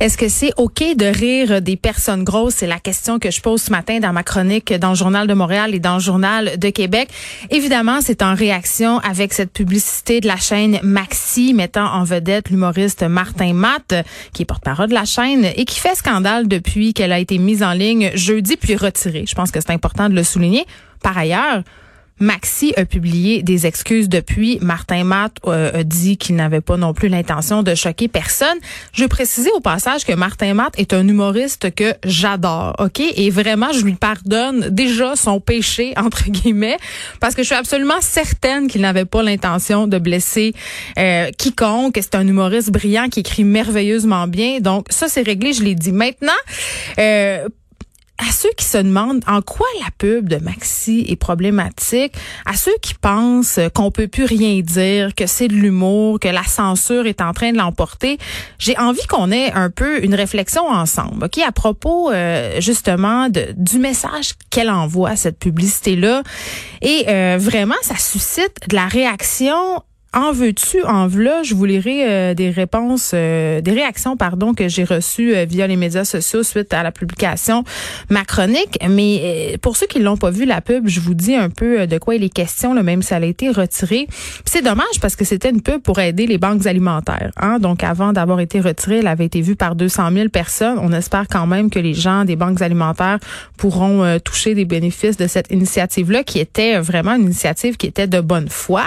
Est-ce que c'est OK de rire des personnes grosses? C'est la question que je pose ce matin dans ma chronique dans le Journal de Montréal et dans le Journal de Québec. Évidemment, c'est en réaction avec cette publicité de la chaîne Maxi mettant en vedette l'humoriste Martin Matt, qui est porte-parole de la chaîne et qui fait scandale depuis qu'elle a été mise en ligne jeudi puis retirée. Je pense que c'est important de le souligner. Par ailleurs, Maxi a publié des excuses depuis. Martin Matt euh, a dit qu'il n'avait pas non plus l'intention de choquer personne. Je veux préciser au passage que Martin Matt est un humoriste que j'adore, OK? Et vraiment, je lui pardonne déjà son péché, entre guillemets, parce que je suis absolument certaine qu'il n'avait pas l'intention de blesser euh, quiconque. C'est un humoriste brillant qui écrit merveilleusement bien. Donc, ça, c'est réglé, je l'ai dit. Maintenant, euh, à ceux qui se demandent en quoi la pub de Maxi est problématique, à ceux qui pensent qu'on peut plus rien dire, que c'est de l'humour, que la censure est en train de l'emporter, j'ai envie qu'on ait un peu une réflexion ensemble, ok, à propos euh, justement du message qu'elle envoie cette publicité là, et euh, vraiment ça suscite de la réaction en veux-tu, en v'là, je vous lirai euh, des réponses, euh, des réactions, pardon, que j'ai reçues euh, via les médias sociaux suite à la publication ma chronique. Mais pour ceux qui l'ont pas vu la pub, je vous dis un peu de quoi il est question, là, même si elle a été retirée. C'est dommage parce que c'était une pub pour aider les banques alimentaires. Hein? Donc avant d'avoir été retirée, elle avait été vue par 200 000 personnes. On espère quand même que les gens des banques alimentaires pourront toucher des bénéfices de cette initiative-là, qui était vraiment une initiative qui était de bonne foi.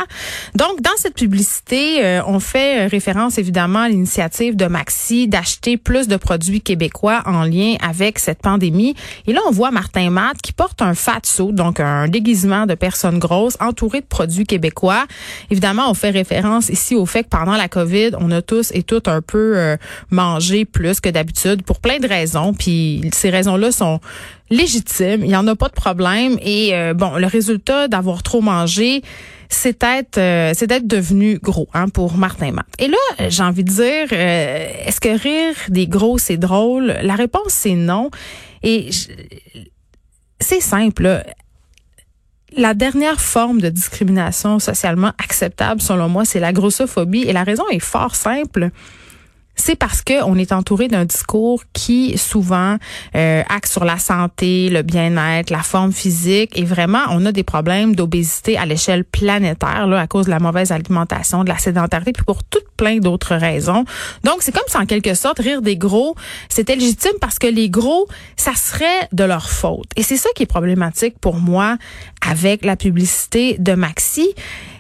Donc dans cette publicité, euh, on fait référence évidemment à l'initiative de Maxi d'acheter plus de produits québécois en lien avec cette pandémie. Et là, on voit Martin Matt qui porte un fat suit, donc un déguisement de personnes grosses entouré de produits québécois. Évidemment, on fait référence ici au fait que pendant la COVID, on a tous et toutes un peu euh, mangé plus que d'habitude pour plein de raisons. Puis ces raisons-là sont légitimes. Il n'y en a pas de problème. Et euh, bon, le résultat d'avoir trop mangé, c'est être euh, c'est d'être devenu gros hein, pour Martin Matt. Et là, j'ai envie de dire, euh, est-ce que rire des gros c'est drôle? La réponse c'est non. Et c'est simple. La dernière forme de discrimination socialement acceptable, selon moi, c'est la grossophobie. Et la raison est fort simple c'est parce que on est entouré d'un discours qui souvent euh, axe sur la santé, le bien-être, la forme physique et vraiment on a des problèmes d'obésité à l'échelle planétaire là à cause de la mauvaise alimentation, de la sédentarité puis pour toutes plein d'autres raisons. Donc c'est comme si en quelque sorte rire des gros, c'était légitime parce que les gros ça serait de leur faute. Et c'est ça qui est problématique pour moi avec la publicité de Maxi,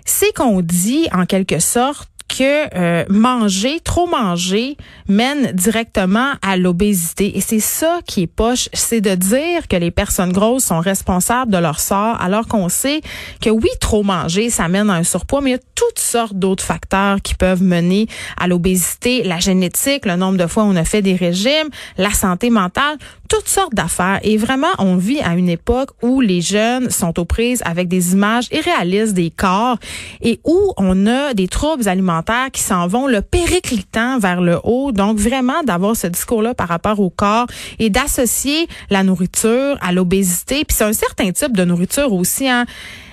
c'est qu'on dit en quelque sorte que euh, manger, trop manger, mène directement à l'obésité. Et c'est ça qui est poche, c'est de dire que les personnes grosses sont responsables de leur sort, alors qu'on sait que oui, trop manger, ça mène à un surpoids, mais il y a toutes sortes d'autres facteurs qui peuvent mener à l'obésité, la génétique, le nombre de fois où on a fait des régimes, la santé mentale, toutes sortes d'affaires. Et vraiment, on vit à une époque où les jeunes sont aux prises avec des images irréalistes des corps et où on a des troubles alimentaires qui s'en vont le périclitant vers le haut. Donc vraiment d'avoir ce discours-là par rapport au corps et d'associer la nourriture à l'obésité. Puis c'est un certain type de nourriture aussi. Hein.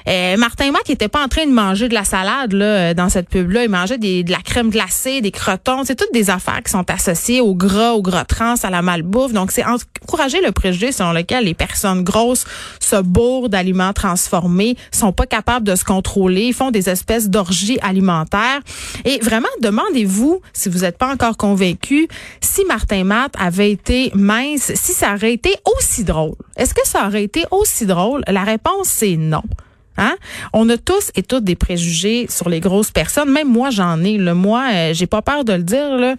Euh, Martin Mac n'était pas en train de manger de la salade là, euh, dans cette pub-là. Il mangeait de la crème glacée, des crotons. C'est toutes des affaires qui sont associées au gras, au gras trans, à la malbouffe. Donc, c'est encourager le préjugé selon lequel les personnes grosses se bourrent d'aliments transformés, sont pas capables de se contrôler, font des espèces d'orgies alimentaires. Et vraiment, demandez-vous, si vous n'êtes pas encore convaincu, si Martin Matt avait été mince, si ça aurait été aussi drôle. Est-ce que ça aurait été aussi drôle? La réponse, c'est non. Hein? On a tous et toutes des préjugés sur les grosses personnes. Même moi, j'en ai. Le moi, euh, j'ai pas peur de le dire. Là.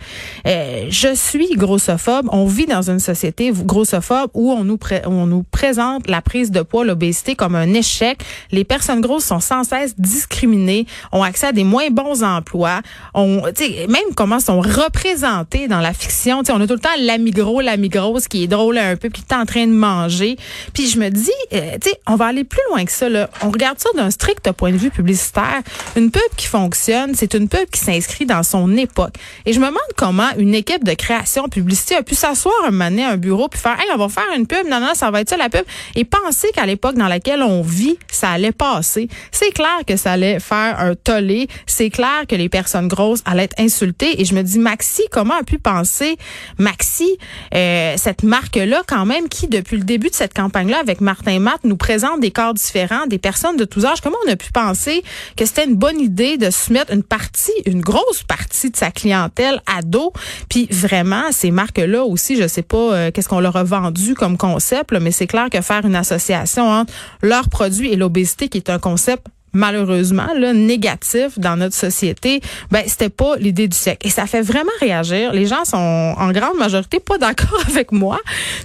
Euh, je suis grossophobe. On vit dans une société grossophobe où on nous, présente la prise de poids, l'obésité comme un échec. Les personnes grosses sont sans cesse discriminées, ont accès à des moins bons emplois. On, même comment sont représentées dans la fiction. on a tout le temps l'ami gros, l'ami grosse qui est drôle un peu, qui est en train de manger. Puis je me dis, euh, on va aller plus loin que ça. Là. On regarde regardes ça d'un strict point de vue publicitaire, une pub qui fonctionne, c'est une pub qui s'inscrit dans son époque. Et je me demande comment une équipe de création publicité a pu s'asseoir un moment à un bureau puis faire, hey, on va faire une pub, non, non, ça va être ça la pub, et penser qu'à l'époque dans laquelle on vit, ça allait passer. C'est clair que ça allait faire un tollé. C'est clair que les personnes grosses allaient être insultées. Et je me dis, Maxi, comment a pu penser Maxi, euh, cette marque-là quand même, qui depuis le début de cette campagne-là avec Martin Matt nous présente des corps différents, des personnes de tous âges. Comment on a pu penser que c'était une bonne idée de soumettre une partie, une grosse partie de sa clientèle à dos? Puis vraiment, ces marques-là aussi, je sais pas euh, qu'est-ce qu'on leur a vendu comme concept, mais c'est clair que faire une association entre leurs produits et l'obésité, qui est un concept malheureusement là, négatif dans notre société, ben c'était pas l'idée du siècle. Et ça fait vraiment réagir. Les gens sont en grande majorité pas d'accord avec moi,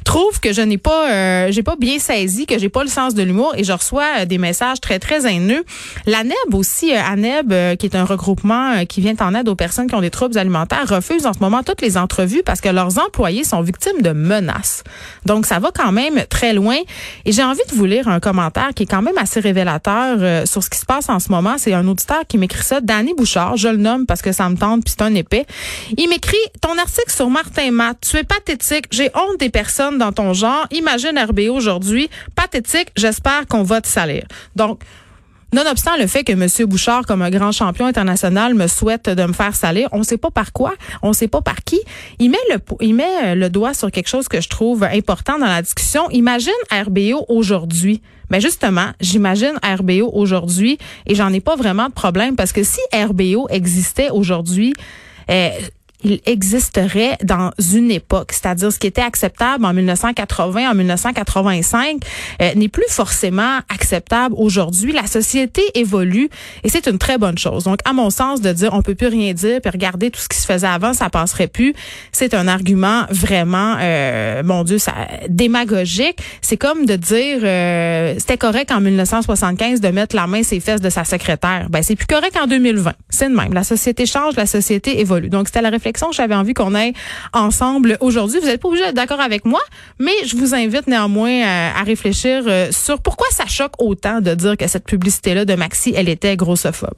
trouvent que je n'ai pas euh, j'ai pas bien saisi, que j'ai pas le sens de l'humour et je reçois euh, des messages très très haineux. La NEB aussi, euh, ANEB, euh, qui est un regroupement qui vient en aide aux personnes qui ont des troubles alimentaires, refuse en ce moment toutes les entrevues parce que leurs employés sont victimes de menaces. Donc ça va quand même très loin. Et j'ai envie de vous lire un commentaire qui est quand même assez révélateur sur ce qui se passe en ce moment, c'est un auditeur qui m'écrit ça, Danny Bouchard, je le nomme parce que ça me tente, puis c'est un épais. Il m'écrit ton article sur Martin Matt, tu es pathétique, j'ai honte des personnes dans ton genre, imagine RBO aujourd'hui, pathétique, j'espère qu'on va te salir. Donc Nonobstant le fait que M. Bouchard, comme un grand champion international, me souhaite de me faire salir, on ne sait pas par quoi, on ne sait pas par qui. Il met le, il met le doigt sur quelque chose que je trouve important dans la discussion. Imagine RBO aujourd'hui. Mais ben, justement, j'imagine RBO aujourd'hui et j'en ai pas vraiment de problème parce que si RBO existait aujourd'hui, euh, il existerait dans une époque, c'est-à-dire ce qui était acceptable en 1980, en 1985 euh, n'est plus forcément acceptable aujourd'hui. La société évolue et c'est une très bonne chose. Donc, à mon sens, de dire on peut plus rien dire puis regarder tout ce qui se faisait avant, ça passerait plus, c'est un argument vraiment, euh, mon Dieu, ça démagogique. C'est comme de dire euh, c'était correct en 1975 de mettre la main ses fesses de sa secrétaire. Ben c'est plus correct en 2020. C'est le même. La société change, la société évolue. Donc c'était la réflexion que j'avais envie qu'on ait ensemble aujourd'hui. Vous n'êtes pas obligé d'être d'accord avec moi, mais je vous invite néanmoins euh, à, réfléchir euh, sur pourquoi ça choque autant de dire que cette publicité-là de Maxi, elle était grossophobe.